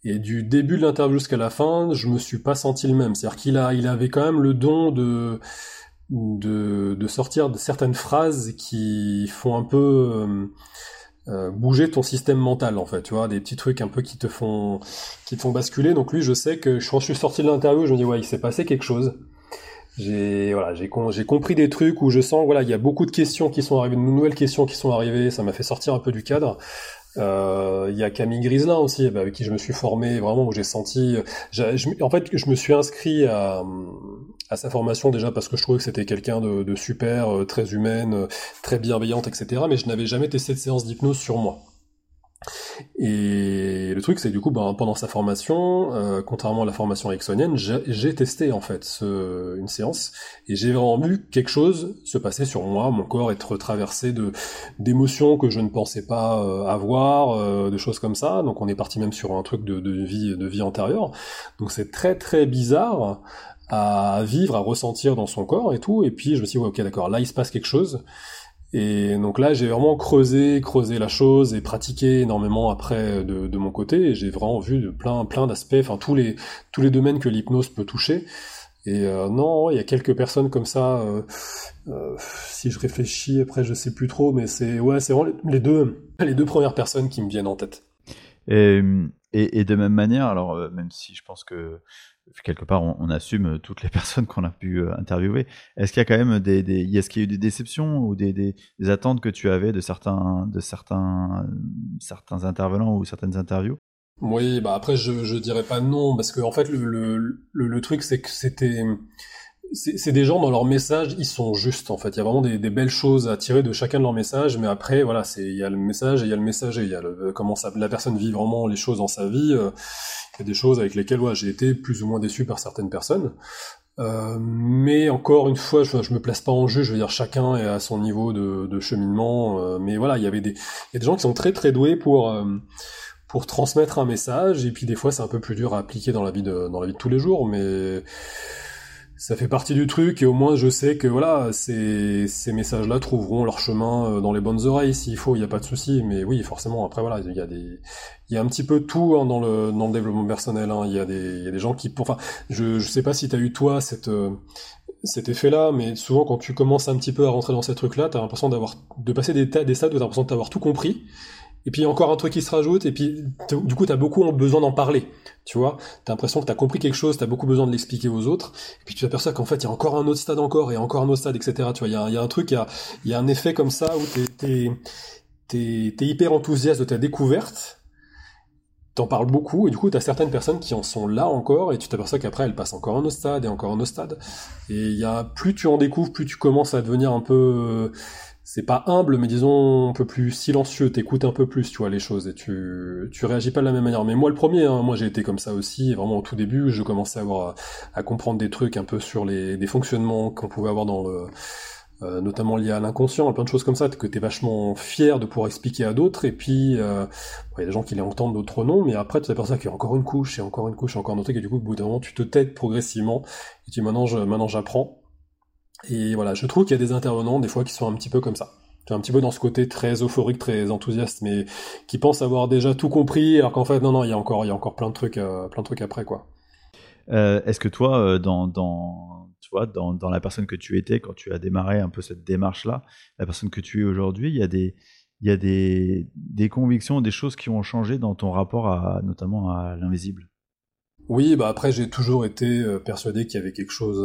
[SPEAKER 1] Et du début de l'interview jusqu'à la fin, je me suis pas senti le même. C'est-à-dire qu'il a, il avait quand même le don de, de, sortir de certaines phrases qui font un peu euh, euh, bouger ton système mental, en fait. Tu vois, des petits trucs un peu qui te font, qui te font basculer. Donc lui, je sais que quand je suis sorti de l'interview, je me dis ouais, il s'est passé quelque chose j'ai voilà, j'ai compris des trucs où je sens voilà, il y a beaucoup de questions qui sont arrivées, de nouvelles questions qui sont arrivées, ça m'a fait sortir un peu du cadre. Euh, il y a Camille Griselin aussi, bah, avec qui je me suis formé, vraiment où j'ai senti. En fait, je me suis inscrit à, à sa formation déjà parce que je trouvais que c'était quelqu'un de, de, super, euh, très humaine, très bienveillante, etc. Mais je n'avais jamais testé de séance d'hypnose sur moi. Et le truc, c'est du coup, ben, pendant sa formation, euh, contrairement à la formation ericksonienne, j'ai testé en fait ce, une séance et j'ai vraiment vu quelque chose se passer sur moi, mon corps être traversé de d'émotions que je ne pensais pas euh, avoir, euh, de choses comme ça. Donc on est parti même sur un truc de, de vie de vie antérieure. Donc c'est très très bizarre à vivre, à ressentir dans son corps et tout. Et puis je me suis dit, ouais, ok, d'accord, là il se passe quelque chose. Et donc là, j'ai vraiment creusé, creusé la chose et pratiqué énormément après de, de mon côté. Et j'ai vraiment vu de plein, plein d'aspects, enfin tous les tous les domaines que l'hypnose peut toucher. Et euh, non, il y a quelques personnes comme ça. Euh, euh, si je réfléchis, après, je sais plus trop, mais c'est ouais, c'est vraiment les deux les deux premières personnes qui me viennent en tête.
[SPEAKER 2] Et, et de même manière, alors même si je pense que quelque part, on, assume toutes les personnes qu'on a pu euh, interviewer. Est-ce qu'il y a quand même des, des est-ce qu'il a eu des déceptions ou des, des, attentes que tu avais de certains, de certains, certains intervenants ou certaines interviews?
[SPEAKER 1] Oui, bah après je, je dirais pas non parce que en fait le, le, le, truc c'est que c'était c'est des gens dans leur message, ils sont justes en fait. Il y a vraiment des, des, belles choses à tirer de chacun de leurs messages, mais après voilà, c'est il y a le message et il y a le messager, il y a le, comment ça, la personne vit vraiment les choses dans sa vie. Euh, il y a des choses avec lesquelles ouais, j'ai été plus ou moins déçu par certaines personnes. Euh, mais encore une fois, je, je me place pas en jeu. Je veux dire, chacun est à son niveau de, de cheminement. Euh, mais voilà, il y avait des, y a des gens qui sont très très doués pour euh, pour transmettre un message. Et puis des fois, c'est un peu plus dur à appliquer dans la vie de dans la vie de tous les jours. Mais ça fait partie du truc et au moins je sais que voilà ces, ces messages-là trouveront leur chemin euh, dans les bonnes oreilles s'il faut, il n'y a pas de souci. Mais oui, forcément après voilà, il y a des il y a un petit peu tout hein, dans le dans le développement personnel. Hein. Il y a des il y a des gens qui enfin je je sais pas si tu as eu toi cette euh, cet effet-là, mais souvent quand tu commences un petit peu à rentrer dans ces trucs-là, t'as l'impression d'avoir de passer des tas des stades où t'as l'impression d'avoir tout compris et puis encore un truc qui se rajoute, et puis du coup t'as beaucoup besoin d'en parler, tu vois. T'as l'impression que t'as compris quelque chose, t'as beaucoup besoin de l'expliquer aux autres, et puis tu t'aperçois qu'en fait il y a encore un autre stade encore, et encore un autre stade, etc. Tu vois, il y a, un truc, il y a, un effet comme ça où t'es t'es hyper enthousiaste de ta découverte, t'en parles beaucoup, et du coup t'as certaines personnes qui en sont là encore, et tu t'aperçois qu'après elles passent encore un autre stade et encore un autre stade. Et il y a plus tu en découvres, plus tu commences à devenir un peu c'est pas humble, mais disons un peu plus silencieux, t'écoutes un peu plus, tu vois, les choses, et tu, tu réagis pas de la même manière. Mais moi, le premier, hein, moi j'ai été comme ça aussi, vraiment au tout début, je commençais à avoir, à comprendre des trucs un peu sur les, des fonctionnements qu'on pouvait avoir dans le, euh, notamment liés à l'inconscient, plein de choses comme ça, que t'es vachement fier de pouvoir expliquer à d'autres, et puis, euh, il y a des gens qui les entendent, d'autres non, mais après, tu t'aperçois qu'il y a encore une couche, et encore une couche, et encore un autre truc, et du coup, au bout d'un moment, tu te t'aides progressivement, et tu dis, maintenant j'apprends, et voilà, je trouve qu'il y a des intervenants, des fois, qui sont un petit peu comme ça. Un petit peu dans ce côté très euphorique, très enthousiaste, mais qui pensent avoir déjà tout compris, alors qu'en fait, non, non, il y a encore, il y a encore plein de trucs, euh, plein de trucs après, quoi.
[SPEAKER 2] Euh, est-ce que toi, euh, dans, dans, tu vois, dans, dans, la personne que tu étais quand tu as démarré un peu cette démarche-là, la personne que tu es aujourd'hui, il y a des, il y a des, des convictions, des choses qui ont changé dans ton rapport à, notamment à l'invisible?
[SPEAKER 1] Oui, bah après j'ai toujours été persuadé qu'il y avait quelque chose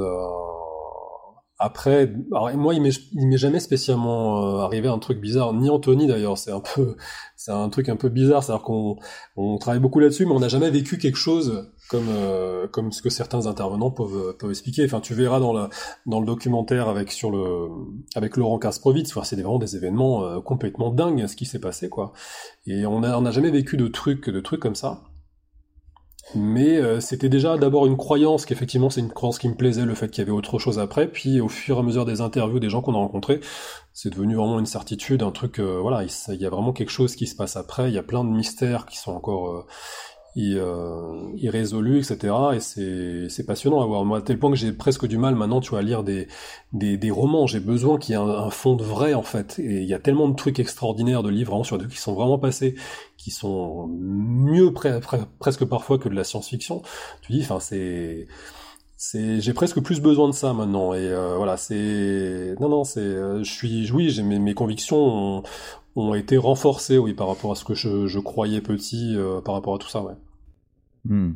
[SPEAKER 1] après, alors moi, il m'est jamais spécialement euh, arrivé un truc bizarre, ni Anthony d'ailleurs. C'est un peu, c'est un truc un peu bizarre. C'est-à-dire qu'on on travaille beaucoup là-dessus, mais on n'a jamais vécu quelque chose comme euh, comme ce que certains intervenants peuvent peuvent expliquer. Enfin, tu verras dans le dans le documentaire avec sur le avec Laurent Kasprowitz. Enfin, c'est vraiment des événements euh, complètement dingues ce qui s'est passé, quoi. Et on a on n'a jamais vécu de trucs de trucs comme ça. Mais euh, c'était déjà d'abord une croyance, qu'effectivement c'est une croyance qui me plaisait, le fait qu'il y avait autre chose après, puis au fur et à mesure des interviews des gens qu'on a rencontrés, c'est devenu vraiment une certitude, un truc, euh, voilà, il, y a vraiment quelque chose qui se passe après, il y a plein de mystères qui sont encore euh, euh, etc. Et c'est, passionnant à voir. Moi, à tel point que j'ai presque du mal maintenant, tu vois, à lire des, des, des romans. J'ai besoin qu'il y ait un, fond de vrai, en fait. Et il y a tellement de trucs extraordinaires de livres, sur qui sont vraiment passés, sont mieux presque parfois que de la science-fiction. Tu dis, enfin, c'est, j'ai presque plus besoin de ça maintenant. Et euh, voilà, c'est, non, non, c'est, euh, je suis, oui, j'ai mes, convictions ont, été renforcées, oui, par rapport à ce que je, croyais petit, par rapport à tout ça, ouais.
[SPEAKER 2] Hmm.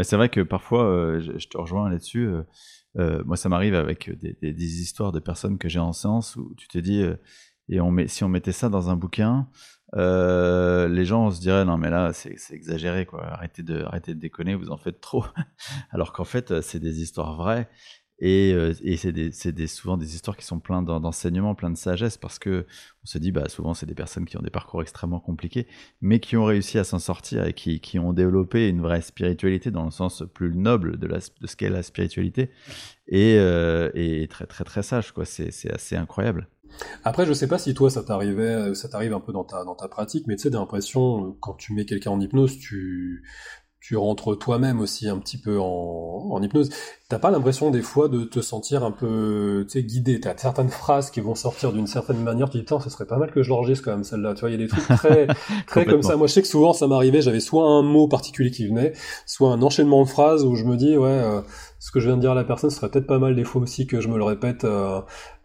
[SPEAKER 2] c'est vrai que parfois, euh, je, te rejoins là-dessus. Euh, euh, moi, ça m'arrive avec des, histoires de personnes que j'ai en séance où tu te dis, et on met, si on mettait ça dans un bouquin, les gens se diraient non mais là c'est exagéré quoi, arrêtez de, arrêtez de déconner, vous en faites trop. Alors qu'en fait, c'est des histoires vraies. Et, euh, et c'est souvent des histoires qui sont pleines d'enseignements, plein de sagesse, parce que on se dit, bah, souvent, c'est des personnes qui ont des parcours extrêmement compliqués, mais qui ont réussi à s'en sortir et qui, qui, ont développé une vraie spiritualité dans le sens plus noble de, la, de ce qu'est la spiritualité, et, euh, et très, très, très sage, quoi. C'est assez incroyable.
[SPEAKER 1] Après, je sais pas si toi ça t'arrivait, ça t'arrive un peu dans ta dans ta pratique, mais tu sais, j'ai l'impression quand tu mets quelqu'un en hypnose, tu tu rentres toi-même aussi un petit peu en, en hypnose. T'as pas l'impression des fois de te sentir un peu, tu sais, guidé? T'as certaines phrases qui vont sortir d'une certaine manière. Tu dis, putain, ce serait pas mal que je l'enregistre quand même celle-là. Tu vois, il y a des trucs très, très comme ça. Moi, je sais que souvent ça m'arrivait. J'avais soit un mot particulier qui venait, soit un enchaînement de phrases où je me dis, ouais. Euh, ce que je viens de dire à la personne ce serait peut-être pas mal des fois aussi que je me le répète. Euh,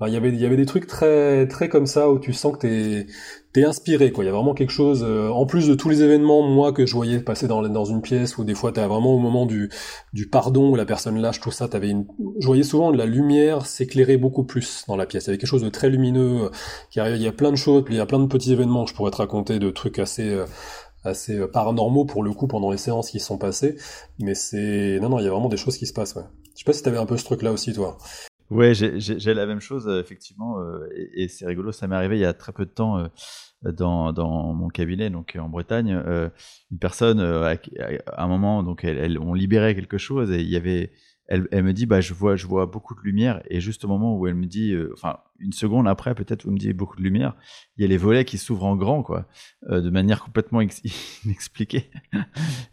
[SPEAKER 1] il y avait il y avait des trucs très très comme ça où tu sens que t'es t'es inspiré quoi. Il y a vraiment quelque chose euh, en plus de tous les événements moi que je voyais passer dans une pièce où des fois t'as vraiment au moment du du pardon où la personne lâche tout ça, t'avais une je voyais souvent de la lumière s'éclairer beaucoup plus dans la pièce. Il y avait quelque chose de très lumineux euh, qui. Il y a plein de choses, il y a plein de petits événements que je pourrais te raconter de trucs assez assez euh, paranormaux pour le coup pendant les séances qui sont passées. Mais c'est non non, il y a vraiment des choses qui se passent. Ouais. Je sais pas si t'avais un peu ce truc là aussi toi.
[SPEAKER 2] Ouais, j'ai la même chose euh, effectivement, euh, et, c'est rigolo. Ça m'est arrivé il y a très peu de temps dans, dans mon cabinet, donc en Bretagne. une personne, à, un moment, donc elle, on libérait quelque chose et il y avait elle, elle, me dit bah je vois je vois beaucoup de lumière et juste au moment où elle me dit une seconde après peut-être elle me dit beaucoup de lumière il y a les volets qui s'ouvrent en grand quoi euh, de manière complètement inexpliquée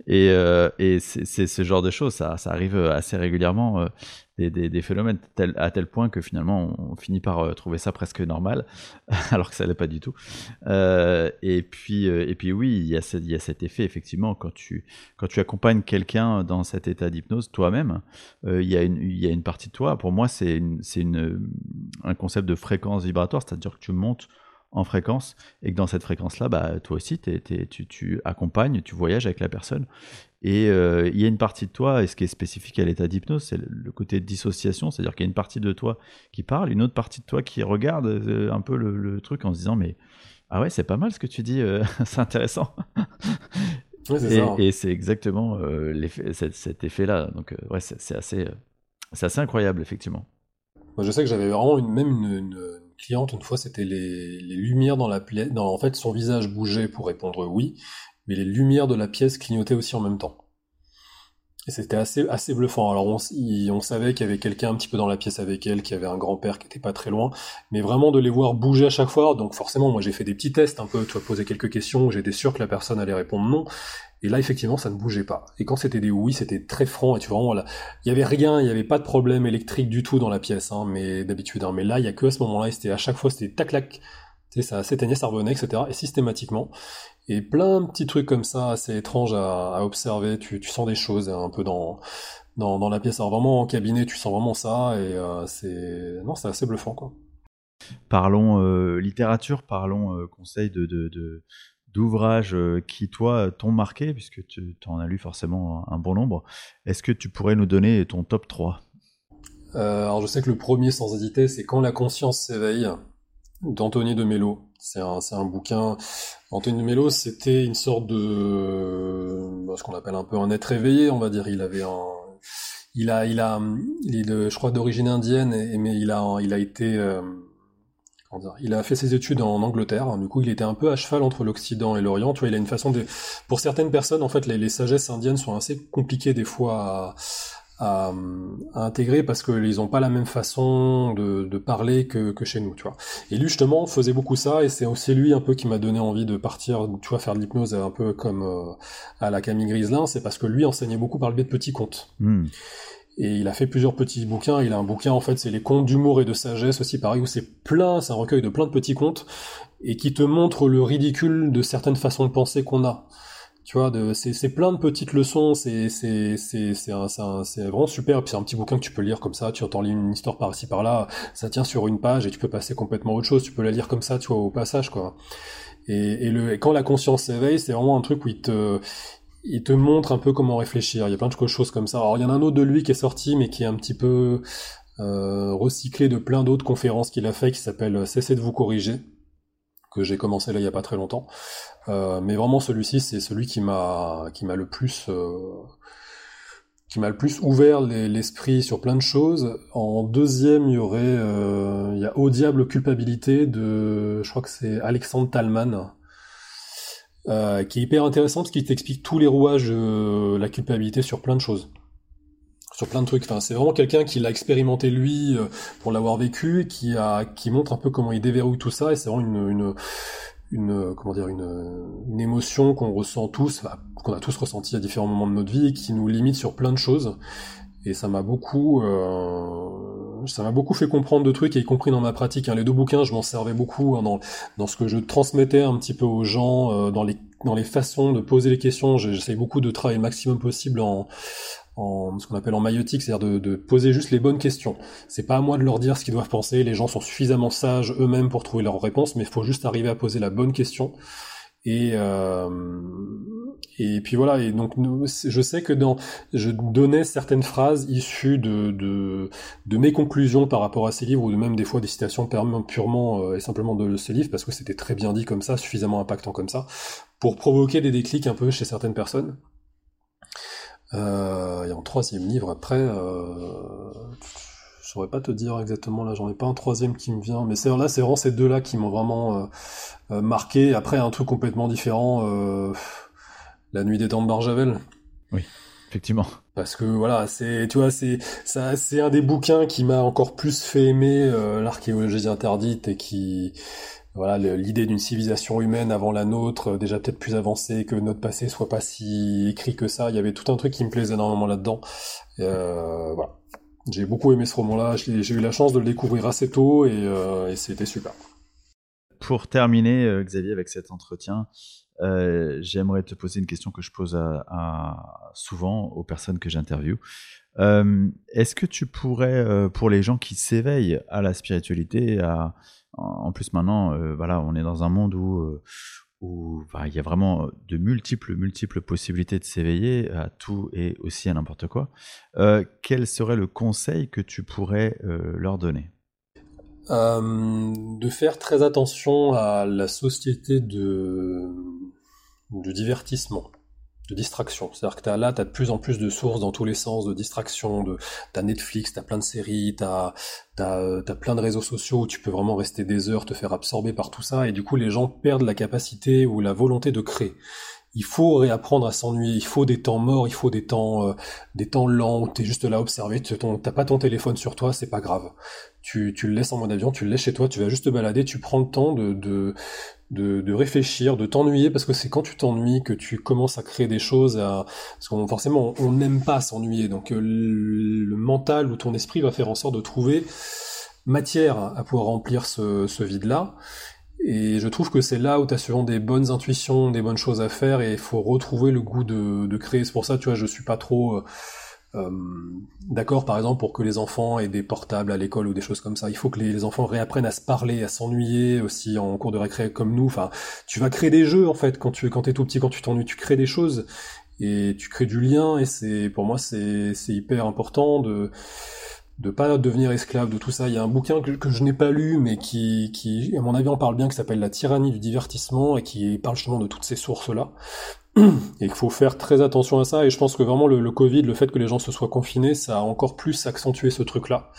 [SPEAKER 2] et, euh, et c'est ce genre de choses ça, ça arrive assez régulièrement des, des, phénomènes à tel point que finalement on, finit par euh, trouver ça presque normal, alors que ça l'est pas du tout. Euh, et puis euh, et puis oui, il y, a cet effet effectivement quand tu quand tu accompagnes quelqu'un dans cet état d'hypnose toi-même, il y a une il y a une partie de toi. Pour moi, c'est un concept de fréquence vibratoire, c'est-à-dire que tu montes en fréquence et que dans cette fréquence-là, bah, toi aussi, tu, tu, accompagnes, tu voyages avec la personne et euh, il y a une partie de toi, et ce qui est spécifique à l'état d'hypnose, c'est le côté dissociation, c'est-à-dire qu'il y a une partie de toi qui parle, une autre partie de toi qui regarde euh, un peu le, truc en se disant mais ah ouais c'est pas mal ce que tu dis, euh, c'est intéressant. et, c'est exactement cet, effet-là. Donc ouais c'est assez, assez incroyable effectivement.
[SPEAKER 1] Moi je sais que j'avais vraiment une, même une, cliente une fois, c'était les, les, lumières dans la plaie. En fait, son visage bougeait pour répondre oui, mais les lumières de la pièce clignotaient aussi en même temps. Et c'était assez, assez bluffant. Alors on, on savait qu'il y avait quelqu'un un petit peu dans la pièce avec elle, qui avait un grand-père qui était pas très loin, mais vraiment de les voir bouger à chaque fois. Donc forcément, moi j'ai fait des petits tests un peu, tu vois, poser quelques questions, j'étais sûr que la personne allait répondre non. Et là, effectivement, ça ne bougeait pas. Et quand c'était des oui, c'était très franc. Et tu vois, il y avait rien, il y avait pas de problème électrique du tout dans la pièce, hein, mais d'habitude. Hein. Mais là, il y a que à ce moment-là, c'était à chaque fois, c'était tac tac, ça s'éteignait, ça revenait, etc. Et systématiquement. Et plein de petits trucs comme ça, assez étranges à, observer. Tu, sens des choses un peu dans, la pièce. Alors vraiment en cabinet, tu sens vraiment ça. Et euh, c'est non, c'est assez bluffant.
[SPEAKER 2] Parlons euh, littérature, parlons euh, conseils de, d'ouvrages qui, toi, t'ont marqué, puisque tu en as lu forcément un bon nombre. Est-ce que tu pourrais nous donner ton top 3
[SPEAKER 1] Alors, je sais que le premier, sans hésiter, c'est Quand la conscience s'éveille, d'Anthony de Mello. C'est un, un bouquin. Anthony de Mello, c'était une sorte de, bah, ce qu'on appelle un peu un être éveillé, on va dire. Il avait un, il a, il a, est je crois d'origine indienne, mais il a, il a été, euh, il a fait ses études en Angleterre. Du coup, il était un peu à cheval entre l'Occident et l'Orient. Tu vois, il a une façon de, pour certaines personnes, en fait, les, sagesses indiennes sont assez compliquées des fois à, intégrer parce qu'ils n'ont pas la même façon de, parler que, que, chez nous, tu vois. Et lui justement faisait beaucoup ça et c'est aussi lui un peu qui m'a donné envie de partir, tu vois, faire de l'hypnose un peu comme euh, à la Camille Griselin, c'est parce que lui enseignait beaucoup par le biais de petits contes. Hmm. Et il a fait plusieurs petits bouquins. Il a un bouquin, en fait, c'est les contes d'humour et de sagesse aussi, pareil, où c'est plein, c'est un recueil de plein de petits contes, et qui te montre le ridicule de certaines façons de penser qu'on a. Tu vois, c'est plein de petites leçons, c'est vraiment super. Et puis c'est un petit bouquin que tu peux lire comme ça, tu entends lire une histoire par-ci par-là, ça tient sur une page et tu peux passer complètement autre chose, tu peux la lire comme ça, tu vois, au passage, quoi. Et, et, le, quand la conscience s'éveille, c'est vraiment un truc où il te, il te montre un peu comment réfléchir. Il y a plein de choses comme ça. Alors il y en a un autre de lui qui est sorti, mais qui est un petit peu euh, recyclé de plein d'autres conférences qu'il a fait, qui s'appelle Cessez de vous corriger que j'ai commencé là il y a pas très longtemps. Euh, mais vraiment celui-ci, c'est celui qui m'a qui m'a le plus euh, qui m'a le plus ouvert l'esprit sur plein de choses. En deuxième, il y aurait, euh, il Au diable culpabilité de, je crois que c'est Alexandre Talman, euh, qui est hyper intéressant parce qu'il t'explique tous les rouages de la culpabilité sur plein de choses. Sur plein de trucs. Enfin, c'est vraiment quelqu'un qui l'a expérimenté lui euh, pour l'avoir vécu et qui a, qui montre un peu comment il déverrouille tout ça et c'est vraiment une, une, une comment dire une, une émotion qu'on ressent tous, qu'on a tous ressenti à différents moments de notre vie, et qui nous limite sur plein de choses. Et ça m'a beaucoup, euh, ça m'a beaucoup fait comprendre de trucs, et y compris dans ma pratique. Hein. Les deux bouquins, je m'en servais beaucoup hein, dans, ce que je transmettais un petit peu aux gens, euh, dans les façons de poser les questions. J'essaie beaucoup de travailler le maximum possible en, ce qu'on appelle en maïotique, c'est-à-dire de, de, poser juste les bonnes questions. C'est pas à moi de leur dire ce qu'ils doivent penser, les gens sont suffisamment sages eux-mêmes pour trouver leurs réponses, mais il faut juste arriver à poser la bonne question. Et euh, et puis voilà. Et donc je sais que dans je donnais certaines phrases issues de de, de mes conclusions par rapport à ces livres ou de même des fois des citations purement euh, et simplement de ces livres parce que c'était très bien dit comme ça, suffisamment impactant comme ça, pour provoquer des déclics un peu chez certaines personnes. Euh, et en troisième livre, après, euh, je saurais pas te dire exactement, là j'en ai pas un troisième qui me vient, mais c'est là c'est vraiment ces deux-là qui m'ont vraiment euh, euh, marqué. Après un truc complètement différent, euh, La nuit des temps de Barjavel.
[SPEAKER 2] Oui, effectivement.
[SPEAKER 1] Parce que voilà, c'est tu vois, c'est ça, c'est un des bouquins qui m'a encore plus fait aimer l'archéologie interdite et qui voilà l'idée d'une civilisation humaine avant la nôtre, déjà peut-être plus avancée, que notre passé soit pas si écrit que ça. Il y avait tout un truc qui me plaisait énormément là-dedans. Voilà. J'ai beaucoup aimé ce roman-là. J'ai eu la chance de le découvrir assez tôt et, euh, c'était super.
[SPEAKER 2] Pour terminer, euh, Xavier, avec cet entretien, euh, j'aimerais te poser une question que je pose souvent aux personnes que j'interviewe. Est-ce que tu pourrais, pour les gens qui s'éveillent à la spiritualité, à, en plus, maintenant, voilà, on est dans un monde où, euh, où il y a vraiment de multiples, multiples possibilités de s'éveiller à tout et aussi à n'importe quoi. Euh, quel serait le conseil que tu pourrais leur donner?
[SPEAKER 1] De faire très attention à la société de, de divertissement de distraction. C'est-à-dire que t'as, là, tu as de plus en plus de sources dans tous les sens de distraction. De, t'as Netflix, t'as plein de séries, t'as, as plein de réseaux sociaux où tu peux vraiment rester des heures, te faire absorber par tout ça. Et du coup, les gens perdent la capacité ou la volonté de créer. Il faut réapprendre à s'ennuyer. Il faut des temps morts, il faut des temps, euh, des temps lents où t'es juste là à observer. T'as pas ton téléphone sur toi, c'est pas grave. Tu, tu le laisses en mode avion, tu le laisses chez toi, tu vas juste te balader, tu prends le temps de, de, de, réfléchir, de t'ennuyer, parce que c'est quand tu t'ennuies que tu commences à créer des choses, à... parce qu'on forcément on n'aime pas s'ennuyer, donc euh, le mental ou ton esprit va faire en sorte de trouver matière à pouvoir remplir ce, vide-là. Et je trouve que c'est là où tu as souvent des bonnes intuitions, des bonnes choses à faire, et il faut retrouver le goût de, de créer. C'est pour ça, tu vois, je suis pas trop... Euh, d'accord, par exemple, pour que les enfants aient des portables à l'école ou des choses comme ça. Il faut que les, enfants réapprennent à se parler, à s'ennuyer aussi en cours de récré comme nous. Enfin, tu vas créer des jeux en fait quand tu quand t'es tout petit, quand tu t'ennuies, tu crées des choses et tu crées du lien. Et c'est pour moi c'est c'est hyper important de de pas devenir esclave de tout ça. Il y a un bouquin que, que je n'ai pas lu, mais qui, qui, à mon avis, en parle bien, qui s'appelle La tyrannie du divertissement et qui parle justement de toutes ces sources-là. Et qu'il faut faire très attention à ça. Et je pense que vraiment le, le, Covid, le fait que les gens se soient confinés, ça a encore plus accentué ce truc-là.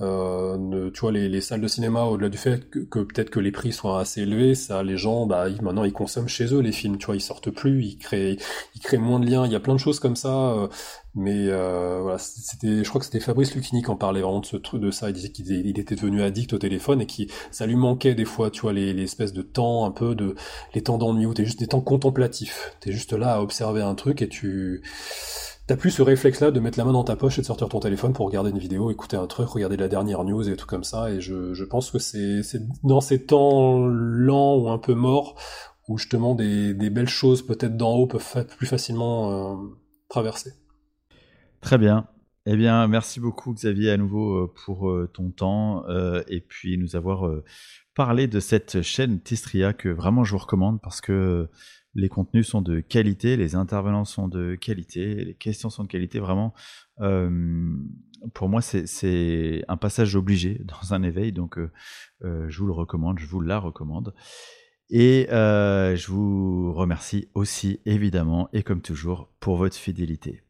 [SPEAKER 1] Euh, tu vois, les, les, salles de cinéma, au-delà du fait que, peut-être que les prix soient assez élevés, ça, les gens, bah, maintenant, ils consomment chez eux les films. Tu vois, ils sortent plus, ils créent, ils créent moins de liens. Il y a plein de choses comme ça. Euh, mais euh, voilà, c'était, je crois que c'était Fabrice Lucchini qui en parlait vraiment de ce truc, de ça. Il disait qu'il il était devenu addict au téléphone et qui, ça lui manquait des fois, tu vois, les, les espèces de temps, un peu de, les temps d'ennui où t'es juste des temps contemplatifs. T'es juste là à observer un truc et tu, t'as plus ce réflexe-là de mettre la main dans ta poche et de sortir ton téléphone pour regarder une vidéo, écouter un truc, regarder la dernière news et tout comme ça. Et je, pense que c'est, dans ces temps lents ou un peu morts où justement des, des belles choses peut-être d'en haut peuvent plus facilement euh, traverser.
[SPEAKER 2] Très bien. Eh bien, merci beaucoup Xavier à nouveau euh, pour euh, ton temps et puis nous avoir parlé de cette chaîne Tistria que vraiment je vous recommande parce que les contenus sont de qualité, les intervenants sont de qualité, les questions sont de qualité. Vraiment, euh, pour moi, c'est un passage obligé dans un éveil, donc euh, euh, je vous le recommande, je vous la recommande. Et je vous remercie aussi, évidemment, et comme toujours, pour votre fidélité.